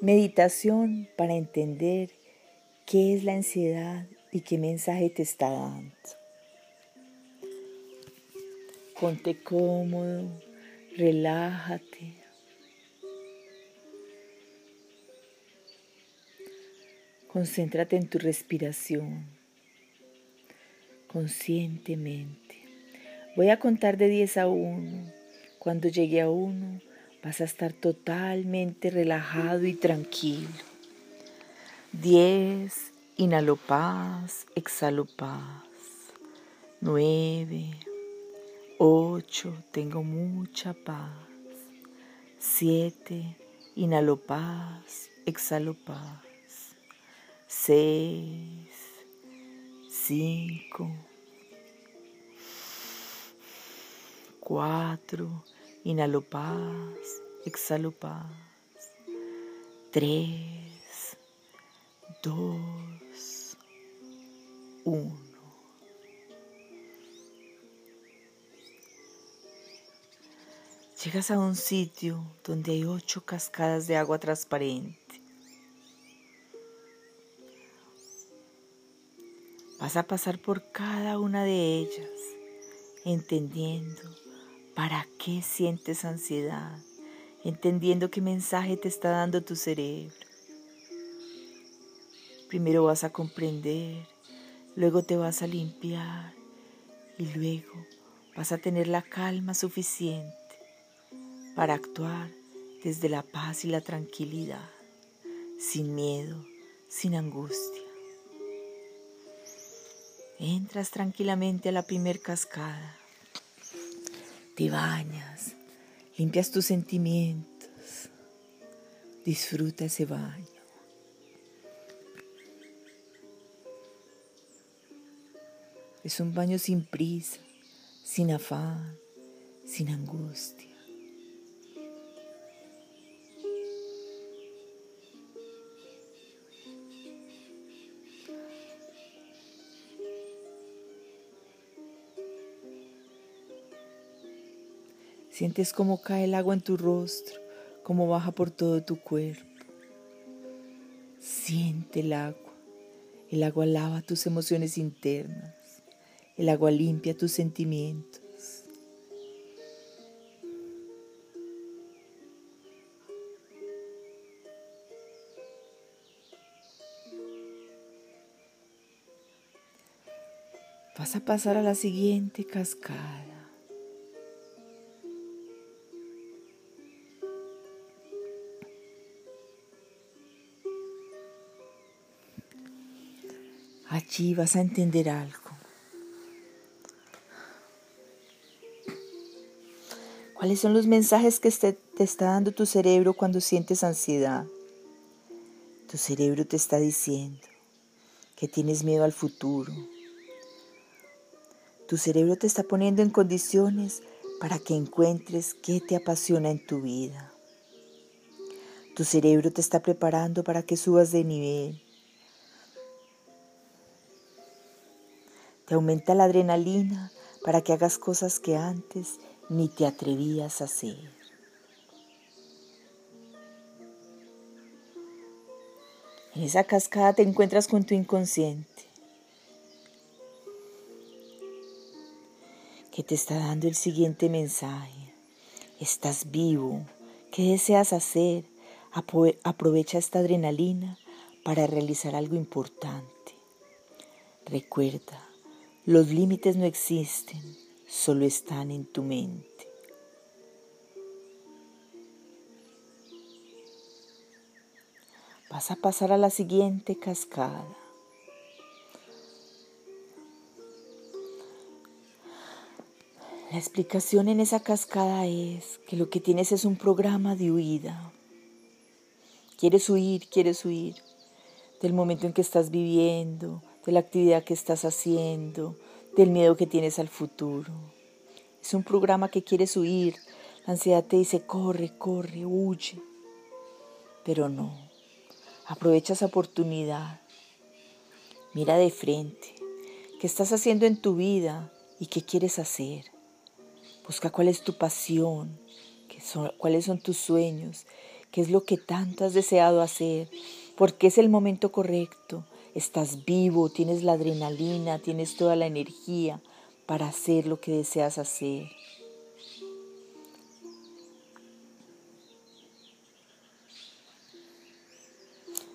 Meditación para entender qué es la ansiedad y qué mensaje te está dando. Ponte cómodo, relájate. Concéntrate en tu respiración conscientemente. Voy a contar de 10 a 1. Cuando llegue a 1, vas a estar totalmente relajado y tranquilo. 10, inhalo paz, exhalo paz. 9, 8, tengo mucha paz. 7, inhalo paz, exhalo paz. 6, 5, 4, inhalo paz, exhalo paz. 3, 2, 1. Llegas a un sitio donde hay ocho cascadas de agua transparente. Vas a pasar por cada una de ellas, entendiendo para qué sientes ansiedad, entendiendo qué mensaje te está dando tu cerebro. Primero vas a comprender, luego te vas a limpiar y luego vas a tener la calma suficiente para actuar desde la paz y la tranquilidad, sin miedo, sin angustia. Entras tranquilamente a la primer cascada, te bañas, limpias tus sentimientos, disfruta ese baño. Es un baño sin prisa, sin afán, sin angustia. Sientes cómo cae el agua en tu rostro, cómo baja por todo tu cuerpo. Siente el agua. El agua lava tus emociones internas. El agua limpia tus sentimientos. Vas a pasar a la siguiente cascada. Allí vas a entender algo. ¿Cuáles son los mensajes que te está dando tu cerebro cuando sientes ansiedad? Tu cerebro te está diciendo que tienes miedo al futuro. Tu cerebro te está poniendo en condiciones para que encuentres qué te apasiona en tu vida. Tu cerebro te está preparando para que subas de nivel Te aumenta la adrenalina para que hagas cosas que antes ni te atrevías a hacer. En esa cascada te encuentras con tu inconsciente, que te está dando el siguiente mensaje. Estás vivo. ¿Qué deseas hacer? Aprovecha esta adrenalina para realizar algo importante. Recuerda, los límites no existen, solo están en tu mente. Vas a pasar a la siguiente cascada. La explicación en esa cascada es que lo que tienes es un programa de huida. Quieres huir, quieres huir del momento en que estás viviendo, de la actividad que estás haciendo, del miedo que tienes al futuro. Es un programa que quieres huir. La ansiedad te dice, corre, corre, huye. Pero no. Aprovecha esa oportunidad. Mira de frente. ¿Qué estás haciendo en tu vida y qué quieres hacer? Busca cuál es tu pasión, cuáles son tus sueños, qué es lo que tanto has deseado hacer, porque es el momento correcto. Estás vivo, tienes la adrenalina, tienes toda la energía para hacer lo que deseas hacer.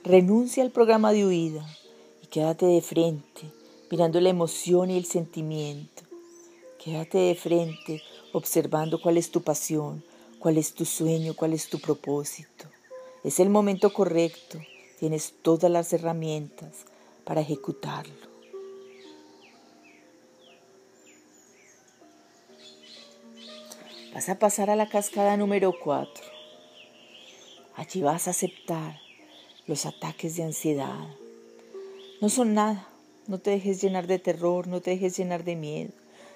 Renuncia al programa de huida y quédate de frente, mirando la emoción y el sentimiento. Quédate de frente, observando cuál es tu pasión, cuál es tu sueño, cuál es tu propósito. Es el momento correcto, tienes todas las herramientas para ejecutarlo. Vas a pasar a la cascada número 4. Allí vas a aceptar los ataques de ansiedad. No son nada, no te dejes llenar de terror, no te dejes llenar de miedo.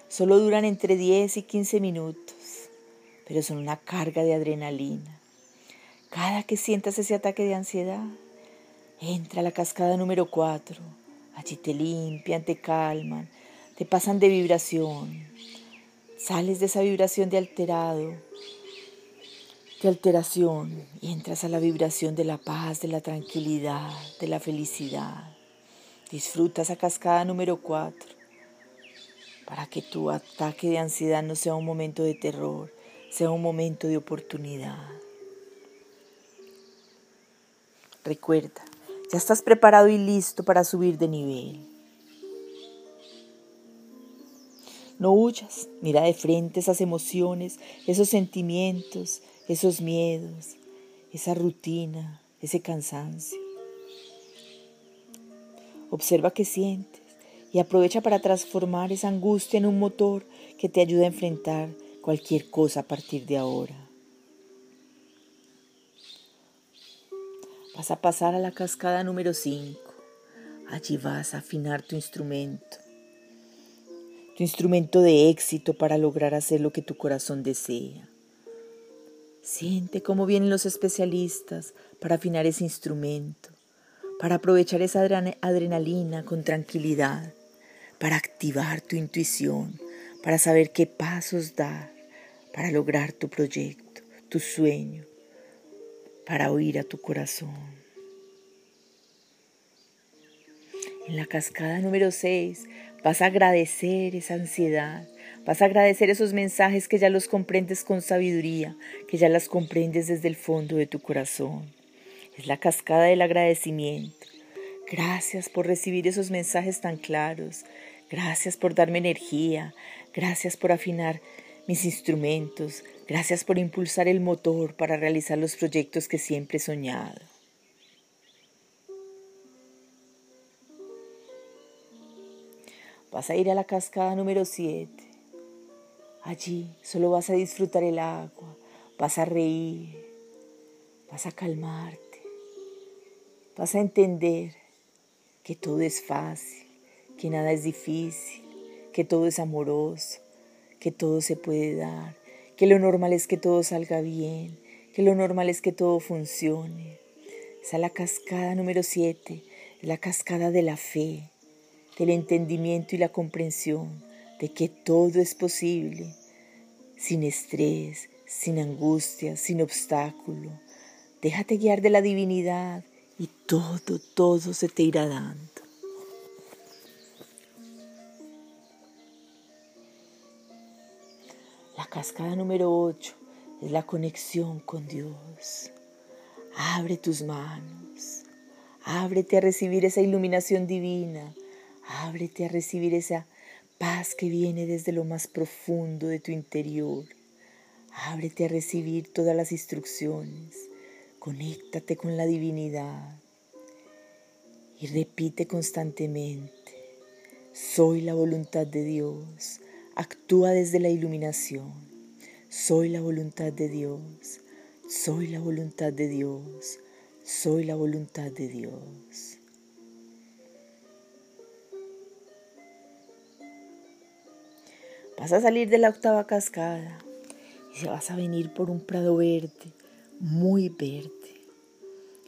Solo duran entre 10 y 15 minutos pero son una carga de adrenalina. Cada que sientas ese ataque de ansiedad, entra a la cascada número 4. Allí te limpian, te calman, te pasan de vibración. Sales de esa vibración de alterado, de alteración, y entras a la vibración de la paz, de la tranquilidad, de la felicidad. Disfruta esa cascada número 4 para que tu ataque de ansiedad no sea un momento de terror, sea un momento de oportunidad. Recuerda, ya estás preparado y listo para subir de nivel. No huyas, mira de frente esas emociones, esos sentimientos, esos miedos, esa rutina, ese cansancio. Observa qué sientes y aprovecha para transformar esa angustia en un motor que te ayude a enfrentar cualquier cosa a partir de ahora. Vas a pasar a la cascada número 5. Allí vas a afinar tu instrumento. Tu instrumento de éxito para lograr hacer lo que tu corazón desea. Siente cómo vienen los especialistas para afinar ese instrumento, para aprovechar esa adrenalina con tranquilidad, para activar tu intuición, para saber qué pasos dar, para lograr tu proyecto, tu sueño, para oír a tu corazón. En la cascada número 6 vas a agradecer esa ansiedad, vas a agradecer esos mensajes que ya los comprendes con sabiduría, que ya las comprendes desde el fondo de tu corazón. Es la cascada del agradecimiento. Gracias por recibir esos mensajes tan claros. Gracias por darme energía. Gracias por afinar mis instrumentos, gracias por impulsar el motor para realizar los proyectos que siempre he soñado. Vas a ir a la cascada número 7. Allí solo vas a disfrutar el agua, vas a reír, vas a calmarte, vas a entender que todo es fácil, que nada es difícil, que todo es amoroso, que todo se puede dar, que lo normal es que todo salga bien, que lo normal es que todo funcione. Esa es la cascada número 7, la cascada de la fe, del entendimiento y la comprensión de que todo es posible, sin estrés, sin angustia, sin obstáculo. Déjate guiar de la divinidad y todo, todo se te irá dando. Cascada número 8 es la conexión con Dios. Abre tus manos. Ábrete a recibir esa iluminación divina. Ábrete a recibir esa paz que viene desde lo más profundo de tu interior. Ábrete a recibir todas las instrucciones. Conéctate con la divinidad. Y repite constantemente, soy la voluntad de Dios Actúa desde la iluminación. Soy la voluntad de Dios. Soy la voluntad de Dios. Soy la voluntad de Dios. Vas a salir de la octava cascada y se vas a venir por un prado verde, muy verde.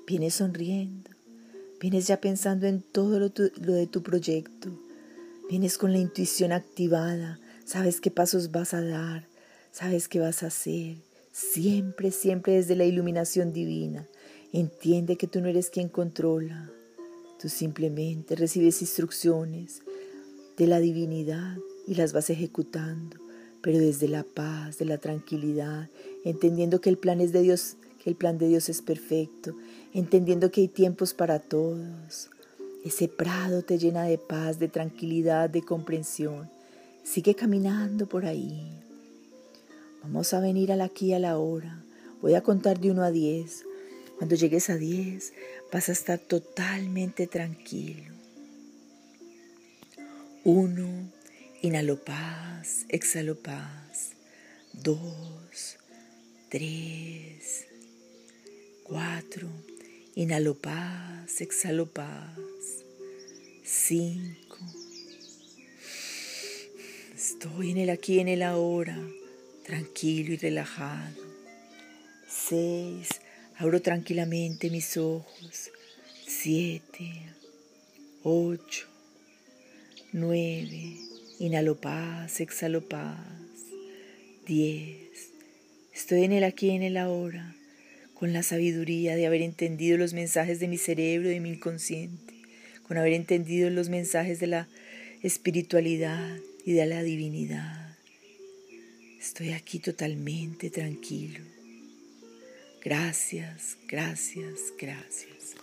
Vienes sonriendo, vienes ya pensando en todo lo, lo de tu proyecto, vienes con la intuición activada, Sabes qué pasos vas a dar, sabes qué vas a hacer, siempre, siempre desde la iluminación divina. Entiende que tú no eres quien controla, tú simplemente recibes instrucciones de la divinidad y las vas ejecutando, pero desde la paz, de la tranquilidad, entendiendo que el plan es de Dios, que el plan de Dios es perfecto, entendiendo que hay tiempos para todos. Ese prado te llena de paz, de tranquilidad, de comprensión. Sigue caminando por ahí. Vamos a venir al aquí a la hora. Voy a contar de uno a diez. Cuando llegues a diez, vas a estar totalmente tranquilo. Uno, inhalo paz, exhalo paz. Dos, tres, cuatro, inhalo paz, exhalo paz. Cinco, estoy en el aquí en el ahora tranquilo y relajado. Seis, abro tranquilamente mis ojos. Siete, ocho, nueve, inhalo paz, exhalo paz. Diez, estoy en el aquí en el ahora, con la sabiduría de haber entendido los mensajes de mi cerebro y de mi inconsciente, con haber entendido los mensajes de la espiritualidad y de la divinidad. Estoy aquí totalmente tranquilo. Gracias, gracias, gracias.